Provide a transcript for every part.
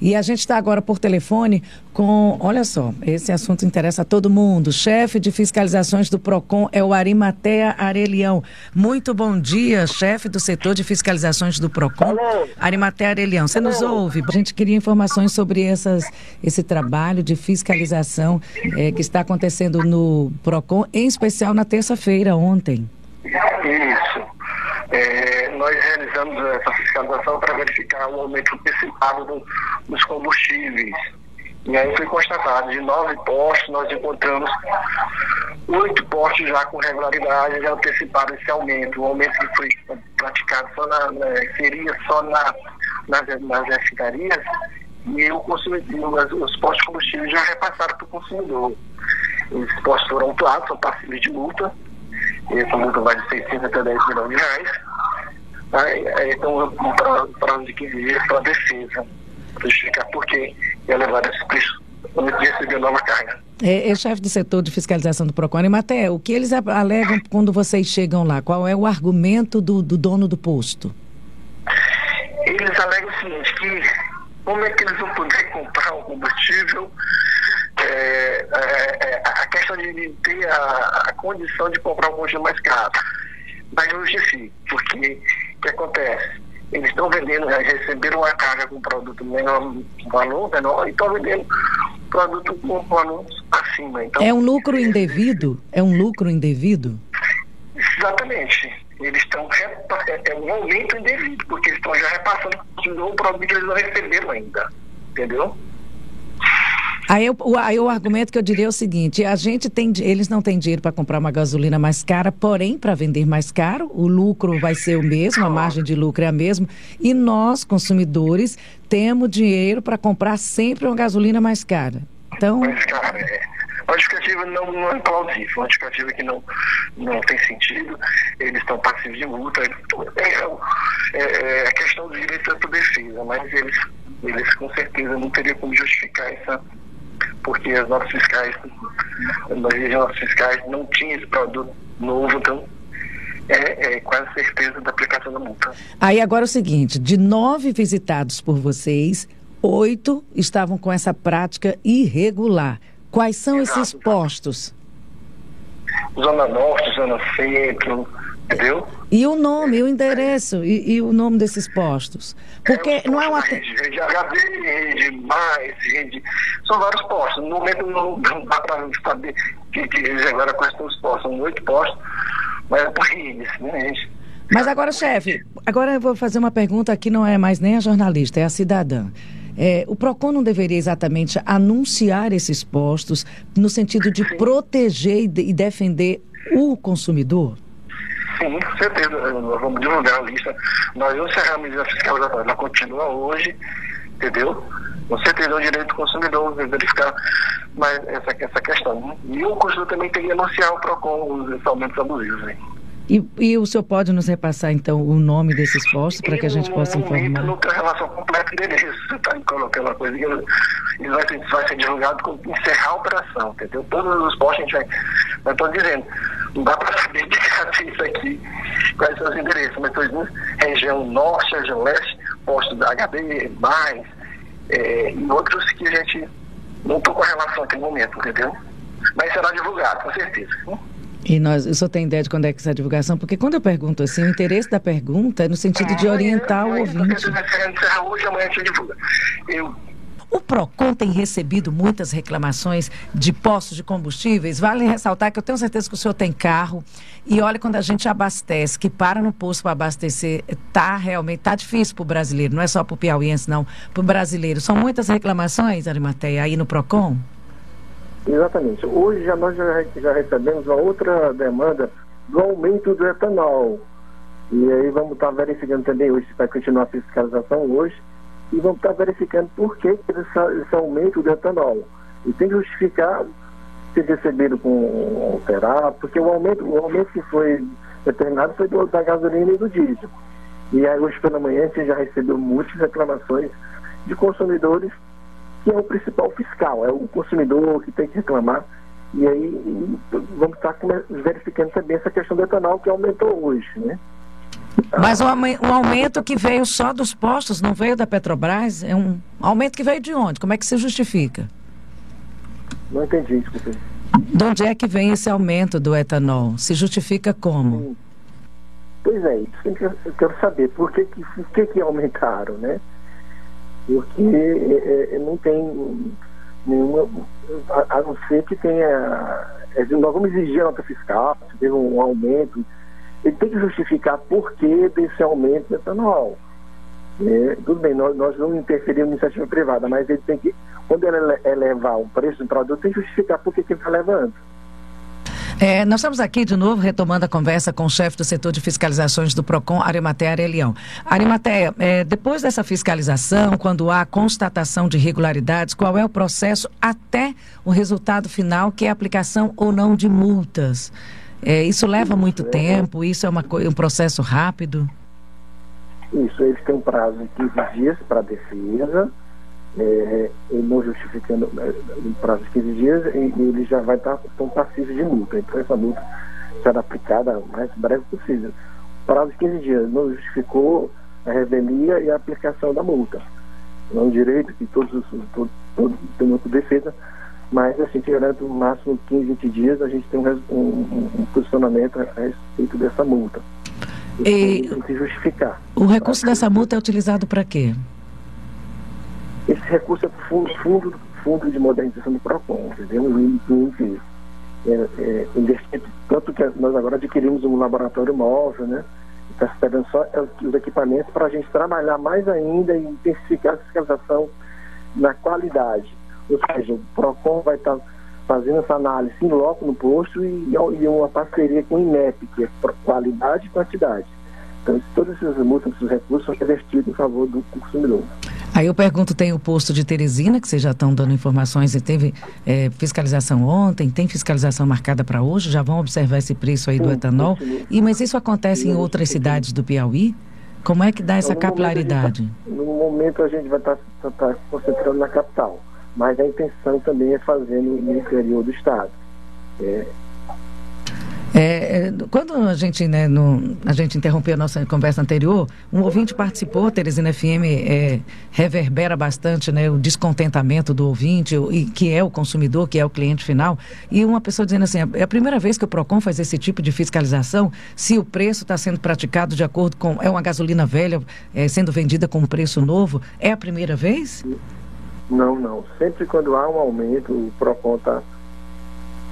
E a gente está agora por telefone com, olha só, esse assunto interessa a todo mundo. Chefe de fiscalizações do PROCON é o Arimatea Arelião. Muito bom dia, chefe do setor de fiscalizações do PROCON. Arimatea Arelião, você nos ouve? A gente queria informações sobre essas, esse trabalho de fiscalização é, que está acontecendo no PROCON, em especial na terça-feira, ontem. Isso. É, nós realizamos essa fiscalização para verificar o aumento antecipado do, dos combustíveis. E aí foi constatado, de nove postos, nós encontramos oito postos já com regularidade, já anteciparam esse aumento. O aumento que foi praticado só na, na seria só na, nas, nas refinarias e o consumidor, os postos de combustível já repassaram para o consumidor. Esses postos foram autuados, são passíveis de multa. Essa multa vai de 600 até 10 milhões de reais. Aí, aí então, para prazo de 15 dias para a defesa, para justificar por que ia levar esse preço quando receber nova carga. É, é chefe do setor de fiscalização do Procon. Maté, o que eles alegam quando vocês chegam lá? Qual é o argumento do, do dono do posto? Eles alegam o seguinte, que como é que eles vão poder comprar o combustível é, é, é, a questão de ter a, a, condição de comprar um combustível mais caro. Mas não justifica, porque o que acontece? Eles estão vendendo, receberam uma carga com produto menor valor, menor, e estão vendendo produto com valor acima. Então, é um lucro indevido? É um lucro indevido? Exatamente. Eles estão é, é um aumento indevido, porque eles estão já repassando o produto que eles não receberam ainda. Entendeu? Aí, eu, o, aí o argumento que eu diria é o seguinte: a gente tem, eles não têm dinheiro para comprar uma gasolina mais cara, porém, para vender mais caro, o lucro vai ser o mesmo, a margem de lucro é a mesma, e nós, consumidores, temos dinheiro para comprar sempre uma gasolina mais cara. Então. Mais cara, é. Uma justificativa não, não é plausível, uma justificativa que não, não tem sentido, eles estão passivos de multa. É, é, é a questão do direito à defesa, mas eles, eles com certeza não teriam como justificar essa porque as nossas fiscais, as nossas fiscais não tinham esse produto novo, então é, é, quase certeza da aplicação da multa. Aí agora é o seguinte, de nove visitados por vocês, oito estavam com essa prática irregular. Quais são Exato. esses postos? Zona Norte, Zona Centro, entendeu? E o nome, e o endereço e, e, o nome desses postos. Porque é, não é uma. Rede, rede HD, rede mais, rede. São vários postos. No momento não, não dá para saber que, que agora quais são os postos. São oito postos, mas é por redes, né, gente? Mas agora, chefe, agora eu vou fazer uma pergunta que não é mais nem a jornalista, é a cidadã. É, o PROCON não deveria exatamente anunciar esses postos no sentido de Sim. proteger e, de, e defender o consumidor? Sim, com certeza. Nós vamos divulgar a lista. Nós não encerramos a fiscalização, ela continua hoje, entendeu? Com certeza é o direito do consumidor verificar mas essa, essa questão. E o consumidor também tem que anunciar o PROCON os aumentos abusivos. Né? E, e, o senhor pode nos repassar, então, o nome desses postos para que a gente possa informar? Não tem a relação completa deles. Você está colocando uma coisa ele vai ser, vai ser divulgado com encerrar a operação, entendeu? Todos os postos a gente vai. Mas estou dizendo, não dá para saber de isso aqui, quais são os endereços, mas estou dizendo região norte, região leste, postos da HD, mais, é, e outros que a gente não estou com relação até o momento, entendeu? Mas será divulgado, com certeza. E nós, eu só tenho ideia de quando é que essa divulgação, porque quando eu pergunto assim, o interesse da pergunta é no sentido de orientar o ouvinte. Hoje, amanhã a gente divulga. Eu o PROCON tem recebido muitas reclamações de postos de combustíveis. Vale ressaltar que eu tenho certeza que o senhor tem carro. E olha, quando a gente abastece, que para no posto para abastecer, tá realmente, tá difícil para o brasileiro, não é só para o piauiense, não, para o brasileiro. São muitas reclamações, Arimateia, aí no PROCON? Exatamente. Hoje já nós já, já recebemos uma outra demanda do aumento do etanol. E aí vamos estar verificando também hoje, vai continuar a fiscalização hoje, e vamos estar verificando por que esse, aumento do etanol. E tem que justificar se recebido com alterar, porque o aumento, o aumento que foi determinado foi do, da gasolina e do diesel. E aí hoje pela manhã a gente já recebeu muitas reclamações de consumidores que é o principal fiscal, é o consumidor que tem que reclamar. E aí vamos estar verificando também essa questão do etanol que aumentou hoje, né? Mas o, um aumento que veio só dos postos, não veio da Petrobras? É um aumento que veio de onde? Como é que se justifica? Não entendi, desculpe. De onde é que vem esse aumento do etanol? Se justifica como? Sim. Pois é, isso que eu quero saber. Por que, que, por que, que aumentaram, né? Porque é, é, não tem nenhuma. A, a, não ser que tenha. É, nós vamos exigir a nota fiscal, se teve um aumento. Ele tem que justificar por que desse aumento do etanol. É, tudo bem, nós, nós não interferimos na iniciativa privada, mas ele tem que, quando ele elevar o preço do produto, tem que justificar por que ele está levando. É, nós estamos aqui de novo retomando a conversa com o chefe do setor de fiscalizações do PROCON, Arimatea Arelião. Arimatea, é, depois dessa fiscalização, quando há constatação de irregularidades, qual é o processo até o resultado final, que é a aplicação ou não de multas? É, isso leva muito tempo? Isso é uma, um processo rápido? Isso, eles têm um prazo de 15 dias para defesa, é, não justificando é, um prazo de 15 dias, ele já vai estar tão passivo de multa. Então essa multa será aplicada o mais breve possível. Prazo de 15 dias, não justificou a revelia e a aplicação da multa. É um direito que todos os todos, têm de defesa, mas assim, tirando no máximo 15, 20 dias, a gente tem um, um, um posicionamento a respeito dessa multa. E tem que justificar. O recurso dessa multa é utilizado para quê? Esse recurso é fundo, fundo, fundo de modernização do PROCON, entendeu? E, é, é, investir, tanto que nós agora adquirimos um laboratório móvel, né? Está esperando só os equipamentos para a gente trabalhar mais ainda e intensificar a fiscalização na qualidade. Ou seja, o PROCON vai estar tá fazendo essa análise em loco no posto e, e uma parceria com o INEP, que é qualidade e quantidade. Então, todos esses multas, esses recursos são investidos em favor do consumidor. Aí eu pergunto, tem o posto de Teresina, que vocês já estão dando informações, e teve é, fiscalização ontem, tem fiscalização marcada para hoje, já vão observar esse preço aí sim, do etanol. E, mas isso acontece sim, em outras cidades do Piauí? Como é que dá essa no capilaridade? Momento tá, no momento a gente vai estar tá, tá, tá concentrando na capital, mas a intenção também é fazer no, no interior do estado. É, é, é, quando a gente, né, no, a gente interrompeu a nossa conversa anterior, um ouvinte participou, Teresina FM é, reverbera bastante né, o descontentamento do ouvinte, e, que é o consumidor, que é o cliente final, e uma pessoa dizendo assim, é a primeira vez que o PROCON faz esse tipo de fiscalização, se o preço está sendo praticado de acordo com, é uma gasolina velha é, sendo vendida com um preço novo, é a primeira vez? Não, não. Sempre quando há um aumento, o PROCON está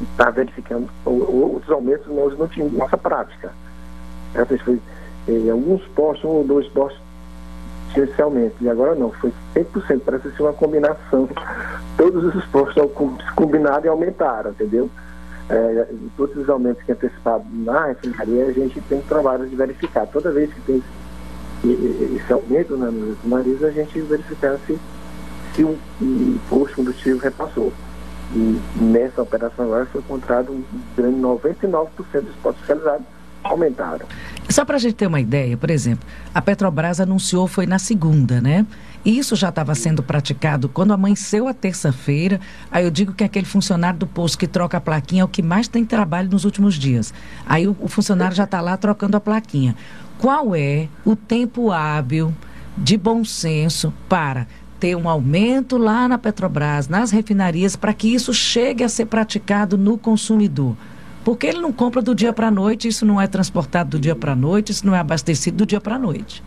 está verificando outros aumentos nós não tínhamos nossa prática. Foi, em alguns postos, um ou dois postos tinha esse aumento, e agora não, foi 100%, parece ser uma combinação. Todos os postos combinaram e aumentaram, entendeu? É, todos os aumentos que é antecipado na refinaria, a gente tem trabalho de verificar. Toda vez que tem esse aumento né, nos refinarias, a gente verificar se, se o, posto combustível repassou. E nessa operação agora foi encontrado um grande 99% dos postos fiscalizados aumentaram. Só para a gente ter uma ideia, por exemplo, a Petrobras anunciou foi na segunda, né? E isso já estava sendo praticado quando amanheceu a terça-feira. Aí eu digo que aquele funcionário do posto que troca a plaquinha é o que mais tem trabalho nos últimos dias. Aí o funcionário já está lá trocando a plaquinha. Qual é o tempo hábil de bom senso para ter um aumento lá na Petrobras, nas refinarias, para que isso chegue a ser praticado no consumidor. Porque ele não compra do dia para a noite, isso não é transportado do dia para a noite, isso não é abastecido do dia para a noite.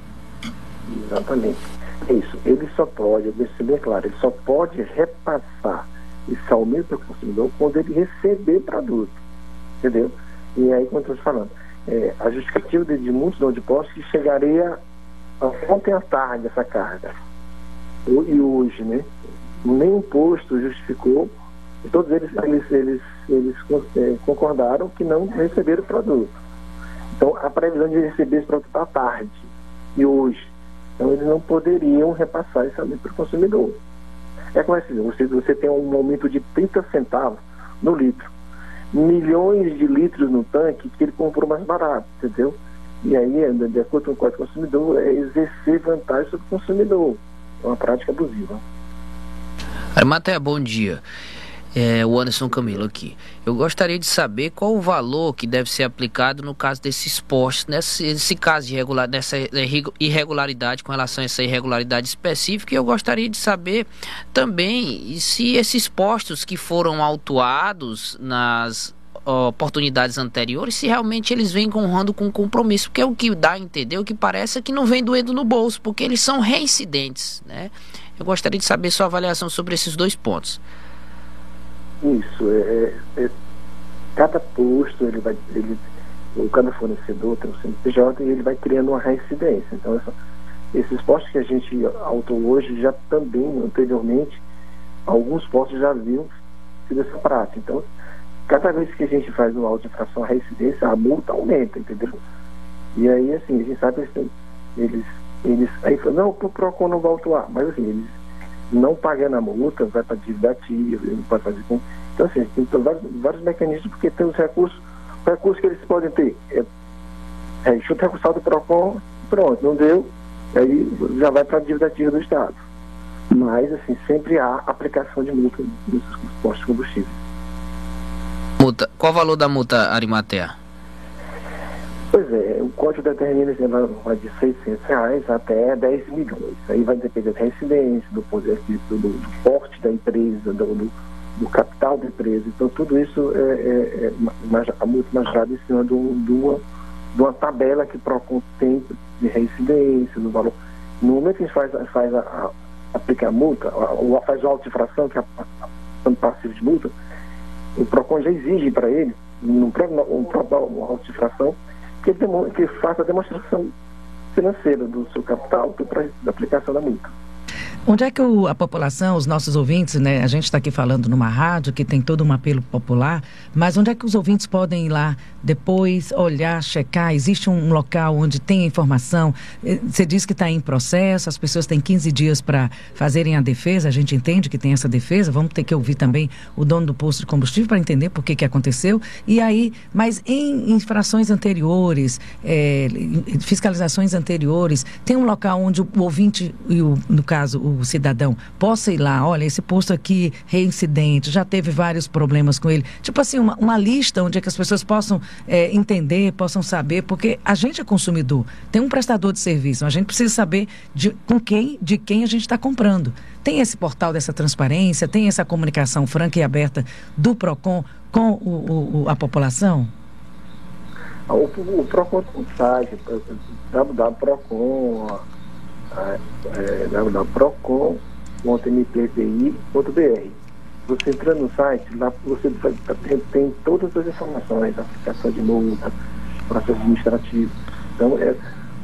Exatamente. É isso. Ele só pode, eu deixo bem claro, ele só pode repassar esse aumento para o consumidor quando ele receber produto. Entendeu? E aí, como eu estou falando, é, a justificativa de, de muitos não de postos que chegaria ontem à tarde essa carga e hoje, né? Nenhum posto justificou, e todos eles, eles, eles, eles é, concordaram que não receberam o produto. Então, a previsão de receber esse produto à tarde e hoje. Então, eles não poderiam repassar esse aumento para o consumidor. É como é assim, você, você tem um aumento de 30 centavos no litro. Milhões de litros no tanque que ele comprou mais barato, entendeu? E aí, de acordo com o Código Consumidor, é exercer vantagem sobre o consumidor. É uma prática abusiva. Arimatea, bom dia. É, o Anderson Camilo aqui. Eu gostaria de saber qual o valor que deve ser aplicado no caso desses postos, nesse, nesse caso de irregular, dessa irregularidade com relação a essa irregularidade específica. E eu gostaria de saber também se esses postos que foram autuados nas oportunidades anteriores, se realmente eles vêm honrando com compromisso, porque o que dá a entender, o que parece é que não vem doendo no bolso, porque eles são reincidentes, né? Eu gostaria de saber sua avaliação sobre esses dois pontos. Isso, é, é, é cada posto, ele vai, ele, cada fornecedor tem um CNPJ e ele vai criando uma reincidência. Então, essa, esses postos que a gente autou hoje já também, anteriormente, alguns postos já haviam sido essa prática. Então, cada vez que a gente faz uma auto-infração à reincidência, a multa aumenta, entendeu? E aí, assim, a gente sabe que eles, eles aí falam, não, o PROCON não vai autuar, mas assim, eles não pagando a multa, vai para dívida ativa, não pode fazer com. Então, assim, tem vários, vários mecanismos, porque tem os recursos, os recursos que eles podem ter. É, é chuta recursal do PROCON, pronto, não deu, aí já vai para a dívida ativa do Estado. Mas, assim, sempre há aplicação de multa nesses postos de combustível. Multa. Qual o valor da multa, Arimatea? Pois é, o código determina vai de 600 reais até 10 milhões. Aí vai depender da residência, do poder do, do porte da empresa, do, do, do, capital da empresa. Então, tudo isso é, é, é a multa majorada em cima de, uma, de uma tabela que PROCON tem de residência, do valor. No momento que a gente faz, faz a, a, aplica a multa, ou faz a auto-infração, que é a, a, passivo de multa, o PROCON já exige para ele, no próprio, um próprio que, que faça a demonstração financeira do seu capital para a aplicação da multa. Onde é que o, a população, os nossos ouvintes, né? A gente está aqui falando numa rádio que tem todo um apelo popular, mas onde é que os ouvintes podem ir lá depois, olhar, checar? Existe um local onde tem a informação? Eh, você diz que está em processo, as pessoas têm 15 dias para fazerem a defesa, a gente entende que tem essa defesa, vamos ter que ouvir também o dono do posto de combustível para entender por que, que aconteceu. E aí, mas em infrações anteriores, é, fiscalizações anteriores, tem um local onde o ouvinte, e o, no caso, o o cidadão possa ir lá, olha, esse posto aqui reincidente, já teve vários problemas com ele. Tipo assim, uma, uma lista onde é que as pessoas possam é, entender, possam saber, porque a gente é consumidor, tem um prestador de serviço, a gente precisa saber de, com quem, de quem a gente está comprando. Tem esse portal dessa transparência, tem essa comunicação franca e aberta do PROCON com o, o, a população? O, o PROCON tem um site, www.procon, é, www.procon.mppi.br. Você entra no site, lá você vai, tem, tem, todas as informações, aplicação de multa, processo administrativo. Então, é,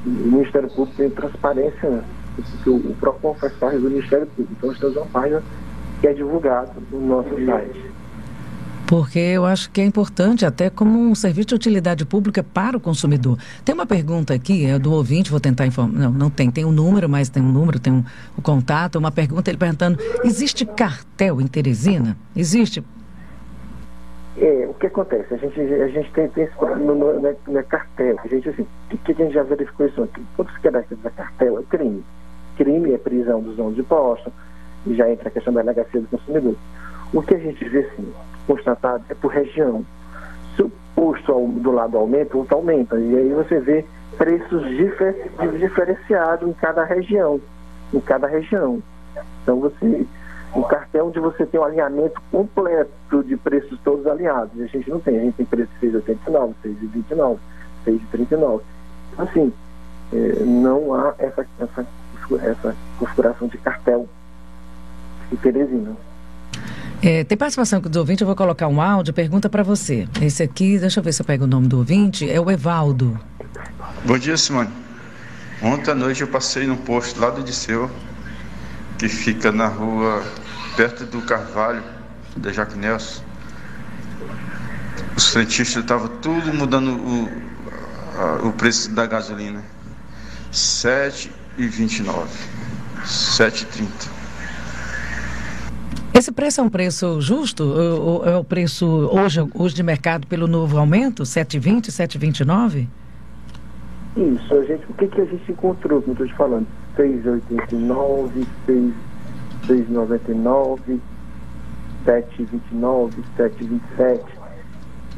o Ministério Público tem transparência, porque o, o PROCON faz parte do Ministério Público. Então, nós temos uma página que é divulgada no nosso site porque eu acho que é importante até como um serviço de utilidade pública para o consumidor. Tem uma pergunta aqui, é do ouvinte, vou tentar informar, não, não tem, tem um número, mas tem um número, tem um, um contato, uma pergunta, ele perguntando, existe cartel em Teresina? Existe? É, o que acontece? A gente, a gente tem, tem esse no, no, no cartel, a gente assim, o que, a gente já verificou isso aqui? Quando se quer da cartel, é crime. Crime é prisão dos donos de posto, e já entra a questão da delegacia do consumidor. O que a gente vê sim, constatado é por região. Se o custo do lado aumenta, o outro aumenta. E aí você vê preços difer diferenciados em cada região. Em cada região. Então você. Um cartel onde você tem um alinhamento completo de preços todos alinhados. E a gente não tem, a gente tem preço de 6,89, 6,29, 6,39. Então, assim, é, não há essa, essa, essa configuração de cartel em Teresina. É, tem participação do ouvinte, eu vou colocar um áudio, pergunta para você. Esse aqui, deixa eu ver se eu pego o nome do ouvinte, é o Evaldo. Bom dia, Simone. Ontem à noite eu passei num posto lá do Disseu, que fica na rua perto do Carvalho, da Jaque Nelson. Os frentistas estavam tudo mudando o, a, o preço da gasolina. R$ 7,29. 7,30. Esse preço é um preço justo? É o preço hoje, hoje de mercado pelo novo aumento, 7,20, 7,29? Isso, a gente, o que, que a gente encontrou, como eu estou te falando? 6,89, 6,99, 7,29, 7,27.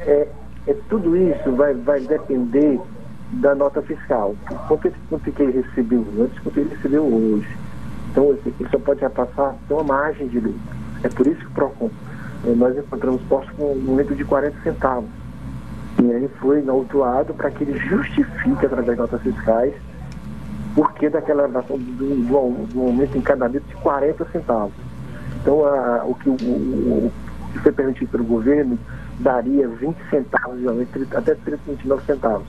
É, é, tudo isso vai, vai depender da nota fiscal. Quanto, quanto que ele recebeu antes, quanto ele recebeu hoje. Então, ele só pode repassar uma margem de lucro. É por isso que o PROCON, eh, nós encontramos postos com um aumento de 40 centavos. E aí foi autuado para que ele justifique, através das notas fiscais, porque daquela elevação do, do, do aumento em cada litro de 40 centavos. Então, a, o, que, o, o, que foi permitido pelo governo daria 20 centavos até 39 centavos.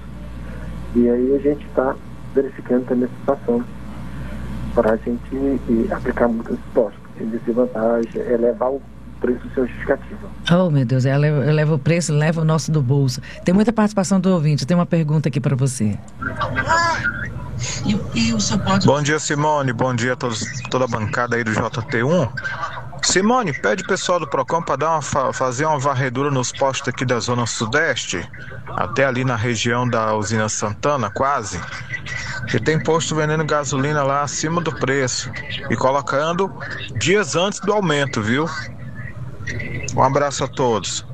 E aí a gente está verificando também a situação para a gente e, aplicar multas impostos. Porque a vantagem é levar o preço seu justificativo. Oh, meu Deus, ela leva, leva o preço, leva o nosso do bolso. Tem muita participação do ouvinte. Tem uma pergunta aqui para você. Bom dia, Simone. Bom dia a todos, toda a bancada aí do JT1. Simone, pede o pessoal do Procon para dar uma, fazer uma varredura nos postos aqui da Zona Sudeste, até ali na região da usina Santana, quase. Que tem posto vendendo gasolina lá acima do preço e colocando dias antes do aumento, viu? Um abraço a todos.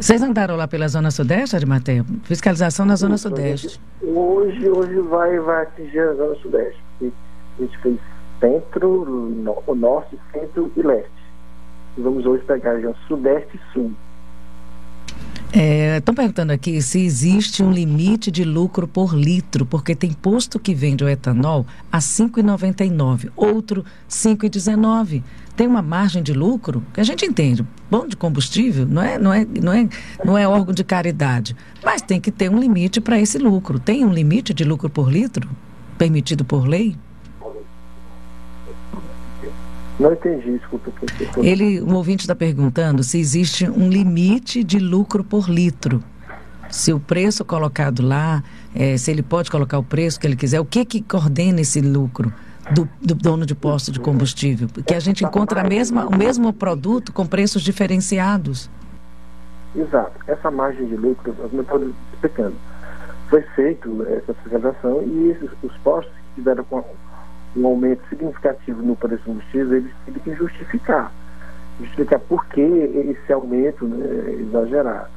Vocês andaram lá pela Zona Sudeste, Arimateia? Fiscalização na Zona Sudeste. Hoje, hoje vai, vai atingir a Zona Sudeste. A gente fez centro, o norte, centro e leste. E vamos hoje pegar a região sudeste e sul. Estão é, perguntando aqui se existe um limite de lucro por litro, porque tem posto que vende o etanol a R$ 5,99, outro R$ 5,19. Tem uma margem de lucro que a gente entende. Bom de combustível não é, não é, não é, não é órgão de caridade, mas tem que ter um limite para esse lucro. Tem um limite de lucro por litro permitido por lei? Não entendi, desculpa. Ele, o ouvinte está perguntando se existe um limite de lucro por litro. Se o preço colocado lá, é, se ele pode colocar o preço que ele quiser, o que que coordena esse lucro do, do dono de posto de combustível? Porque a gente encontra a mesma, o mesmo produto com preços diferenciados. Exato. Essa margem de lucro, eu estou explicando, foi feito essa fiscalização e esses, os postos que tiveram com um aumento significativo no preço do combustível, eles têm que justificar. Justificar por que esse aumento né, exagerado.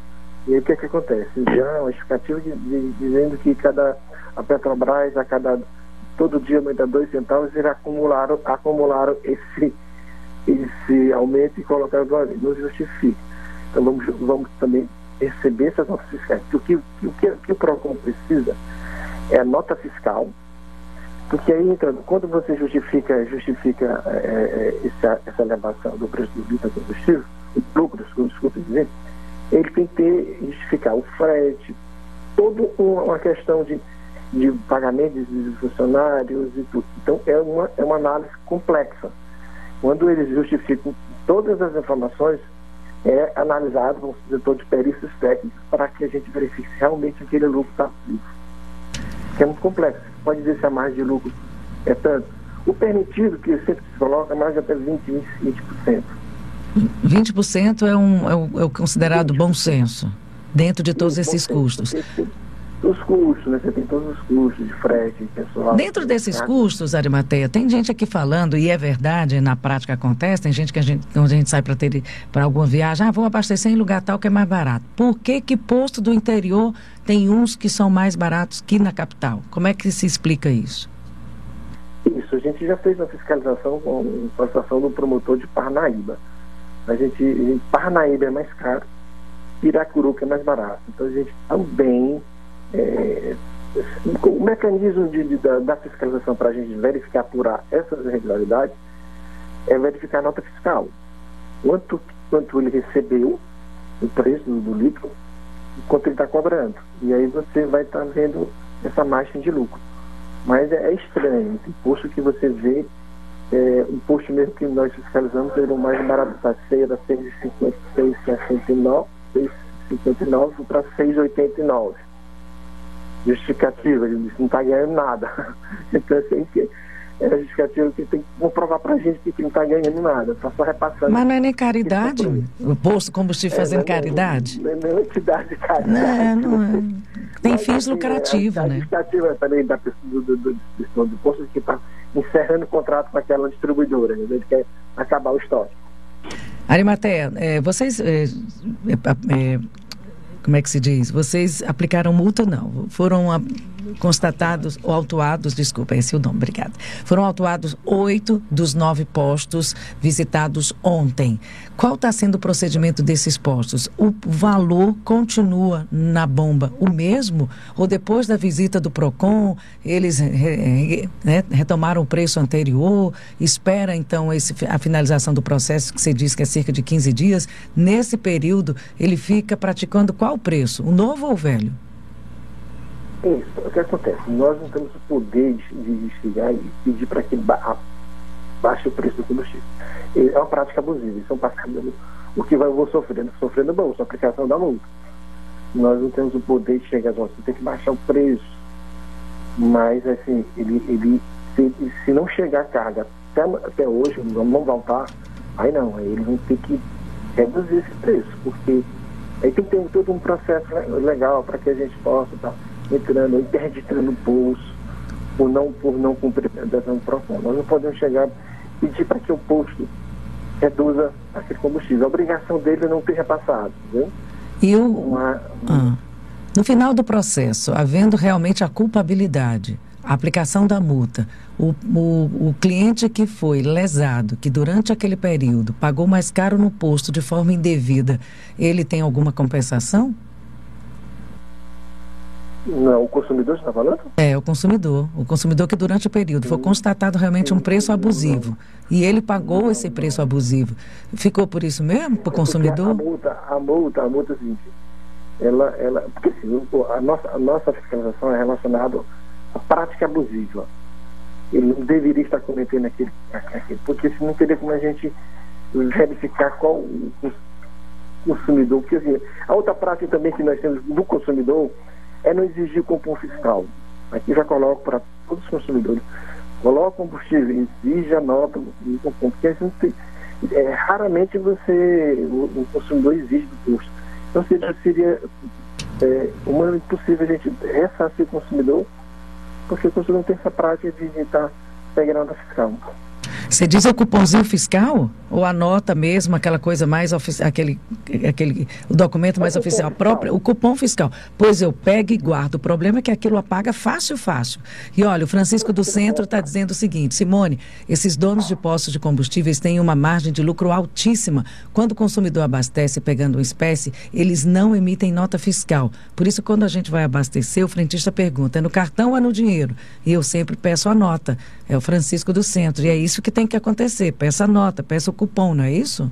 E aí o que, é que acontece? Já uma justificativa de, de, dizendo que cada, a Petrobras, a cada todo dia aumenta dois centavos, eles acumularam, acumularam esse, esse aumento e colocaram do. Não justifica. Então vamos, vamos também receber essas notas fiscais. O que, o que, o que o PROCON precisa é nota fiscal porque aí, então, quando você justifica, justifica é, é, essa, essa elevação do preço do litro de combustível, o lucro, desculpa dizer, ele tem que ter, justificar o frete, toda uma questão de, de pagamento de funcionários e tudo. Então, é uma, é uma análise complexa. Quando eles justificam todas as informações, é analisado um setor de perícias técnicas para que a gente verifique se realmente aquele lucro está vivo. É muito complexo pode a margem de lucro é tanto. O permitido, que sempre se coloca, é mais até 20%, 20%. 20% é, um, é, o, é o considerado bom senso, dentro de todos esses custos. Os custos, né? Você tem todos os custos de frete, pessoal. Dentro desses custos, Arimateia, tem gente aqui falando, e é verdade, na prática acontece, tem gente que a gente, quando a gente sai para ter para alguma viagem, ah, vou abastecer em lugar tal que é mais barato. Por que que posto do interior tem uns que são mais baratos que na capital? Como é que se explica isso? Isso, a gente já fez uma fiscalização com a situação do promotor de Parnaíba. A gente, Parnaíba é mais caro, Piracuruca é mais barato. Então a gente também é, o mecanismo de, de, da, da, fiscalização para a gente verificar, apurar essas irregularidades é verificar a nota fiscal. Quanto, quanto ele recebeu, o preço do, litro, quanto ele está cobrando. E aí você vai estar tá vendo essa margem de lucro. Mas é, é estranho, tem posto que você vê, é, um posto mesmo que nós fiscalizamos, ele é o mais barato da ceia, da 6,59 para 6,89 justificativa, ele disse, não está ganhando nada. então, assim, que é a justificativa que tem que comprovar para a gente que não está ganhando nada, está só repassando. Mas não é nem caridade? O posto combustível é, fazendo não, caridade? Não, não é entidade de caridade. Não, não é. Tem Mas, fins assim, lucrativos, é, né? A justificativa também da pessoa do, do, do, do posto que está encerrando o contrato com aquela distribuidora, né? ele quer acabar o estoque. Arimateia, é, vocês. É, é, é, como é que se diz? Vocês aplicaram multa? Não. Foram a, constatados, ou autuados, desculpa, esse é o nome, obrigada. Foram autuados oito dos nove postos visitados ontem. Qual está sendo o procedimento desses postos? O valor continua na bomba o mesmo? Ou depois da visita do PROCON, eles né, retomaram o preço anterior? Espera, então, esse, a finalização do processo, que você diz que é cerca de 15 dias. Nesse período, ele fica praticando qual preço? O novo ou o velho? Isso. O que acontece? Nós não temos o poder de, chegar e pedir para que ba baixe o preço do combustível. É uma prática abusiva. Isso é um passado. O que vai, eu vou sofrendo, sofrendo bolsa, a aplicação da multa. Nós não temos o poder de chegar, nós tem que baixar o preço. Mas, assim, ele, ele se, se não chegar a carga até, até hoje, vamos voltar, aí não, aí eles vão ter que reduzir esse preço, porque aí tem que ter todo um processo legal para que a gente possa. Tá, entrando, interditando o posto por não, por não cumprir a decisão PROCON. Nós não podemos chegar e pedir para que o posto reduza aquele combustível. A obrigação dele é não ter repassado. Entendeu? E o, Uma, ah, no final do processo, havendo realmente a culpabilidade, a aplicação da multa, o, o, o cliente que foi lesado, que durante aquele período pagou mais caro no posto de forma indevida, ele tem alguma compensação? Não, o consumidor está falando? É, o consumidor. O consumidor que durante o período foi constatado realmente um preço abusivo. E ele pagou esse preço abusivo. Ficou por isso mesmo, para o consumidor? A multa, a multa, a multa, assim, ela, ela, porque assim, a nossa, a nossa fiscalização é relacionada à prática abusiva. Ele não deveria estar cometendo aquele, aquele porque se não teria como a gente verificar qual o consumidor. Porque assim, a outra prática também que nós temos do consumidor é não exigir cupom fiscal. Aqui já coloco para todos os consumidores. Coloca combustível, exige a nota do cupom, porque é, raramente você, o, o, consumidor exige do custo. Então seria, seria é, uma, impossível a gente ressarcir o consumidor, porque o consumidor não tem essa prática de estar pegando a fiscal. Você diz o cupomzinho fiscal? Ou a nota mesmo, aquela coisa mais oficial, aquele, aquele, o documento mais é oficial, próprio, o cupom fiscal. Pois eu pego e guardo. O problema é que aquilo apaga fácil, fácil. E olha, o Francisco do Centro está dizendo o seguinte, Simone, esses donos de postos de combustíveis têm uma margem de lucro altíssima. Quando o consumidor abastece pegando uma espécie, eles não emitem nota fiscal. Por isso, quando a gente vai abastecer, o frentista pergunta, é no cartão ou é no dinheiro? E eu sempre peço a nota. É o Francisco do Centro. E é isso que tem que acontecer. Peça nota, peça o cupom, não é isso?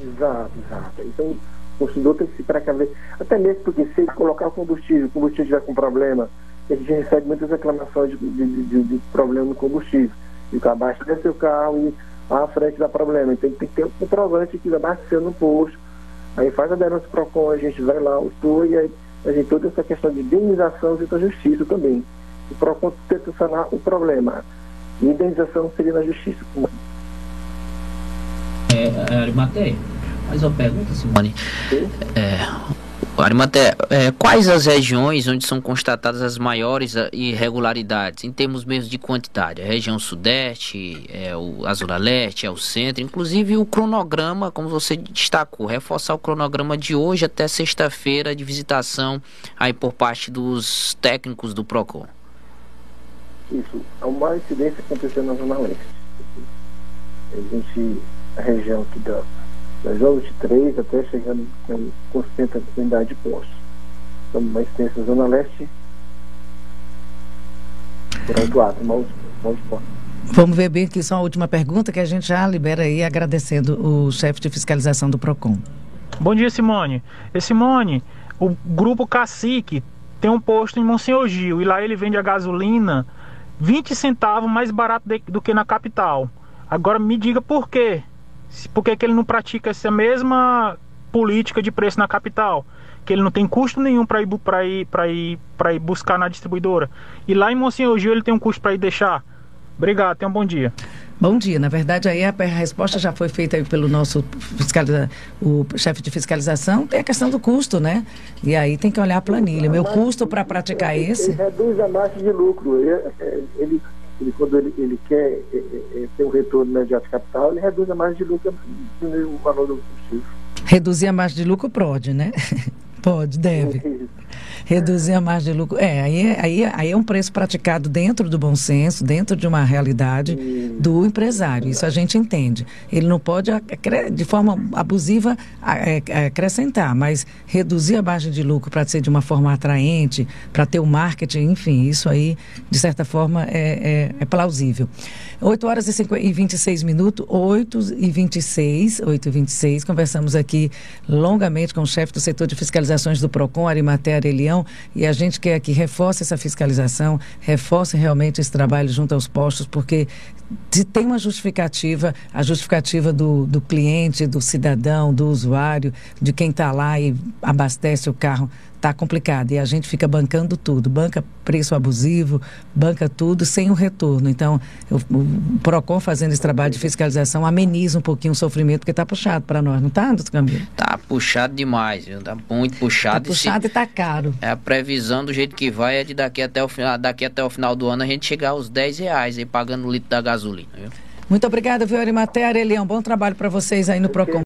Exato, exato. Então, o consumidor tem que se precaver. Até mesmo porque se colocar o combustível, o combustível estiver com problema, a gente recebe muitas reclamações de, de, de, de problema no combustível. E o abastece seu carro e à frente dá problema. Então tem que ter um comprovante que abasteceu no posto. Aí faz a denúncia para o a gente vai lá, autua e aí a gente toda essa questão de indenização e da justiça também. O PROCON tenta sanar o problema. E indenização seria na justiça. É, é, Arimateia, mais uma pergunta, Simone. É, Arimateia, é, quais as regiões onde são constatadas as maiores irregularidades, em termos mesmo de quantidade? A região sudeste, é o, a zona leste, é o centro, inclusive o cronograma, como você destacou, reforçar o cronograma de hoje até sexta-feira de visitação aí por parte dos técnicos do PROCON. Isso. A maior incidência aconteceu na Zona Leste. A gente, a região aqui da, da João 23 até chegando com, 70 unidades de postos. Então, uma incidência na Zona Leste por autuado, mal, mal de postos. Vamos ver bem aqui só a última pergunta que a gente já libera aí agradecendo o chefe de fiscalização do PROCON. Bom dia, Simone. E Simone, o grupo Cacique tem um posto em Monsenhor Gil e lá ele vende a gasolina 20 centavos mais barato de, do que na capital. Agora me diga por quê? Por que, que ele não pratica essa mesma política de preço na capital? Que ele não tem custo nenhum para ir, ir, ir, ir buscar na distribuidora. E lá em Monsenhor Gil ele tem um custo para ir deixar. Obrigado, tenha um bom dia. Bom dia. Na verdade, aí a resposta já foi feita pelo nosso fiscaliza, o chefe de fiscalização. Tem a questão do custo, né? E aí tem que olhar a planilha. Meu custo para praticar esse. Ele reduz a margem de lucro. Ele, ele ele, quando ele, ele quer é, é, é ter um retorno imediato de capital, ele reduz a margem de lucro o valor do combustível. Reduzir a margem de lucro pode, né? pode, deve. Reduzir a margem de lucro. É, aí, é, aí, aí é um preço praticado dentro do bom senso, dentro de uma realidade do empresário. Isso a gente entende. Ele não pode, de forma abusiva, é, acrescentar, mas reduzir a margem de lucro para ser de uma forma atraente, para ter o marketing, enfim, isso aí, de certa forma, é, é, é plausível. 8 horas e 26 minutos, 8 e 26, 8 e 26, conversamos aqui longamente com o chefe do setor de fiscalizações do PROCON, Arimaté Arelião, e a gente quer que reforce essa fiscalização, reforce realmente esse trabalho junto aos postos, porque tem uma justificativa, a justificativa do, do cliente, do cidadão, do usuário, de quem está lá e abastece o carro, está complicado. E a gente fica bancando tudo, banca preço abusivo, banca tudo sem o retorno. Então, o, o PROCON fazendo esse trabalho de fiscalização ameniza um pouquinho o sofrimento, porque está puxado para nós, não está, doutor Camilo? Está puxado demais, está muito puxado. Está puxado e está caro. É a previsão do jeito que vai é de daqui até o final, daqui até o final do ano a gente chegar aos 10 reais aí pagando o litro da gasolina. Viu? Muito obrigada, viu, Arimaté Arelião. Bom trabalho para vocês aí no PROCON.